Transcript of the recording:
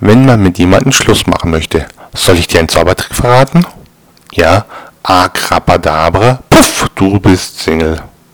Wenn man mit jemandem Schluss machen möchte, soll ich dir einen Zaubertrick verraten? Ja, Akrabadabra, puff, du bist Single.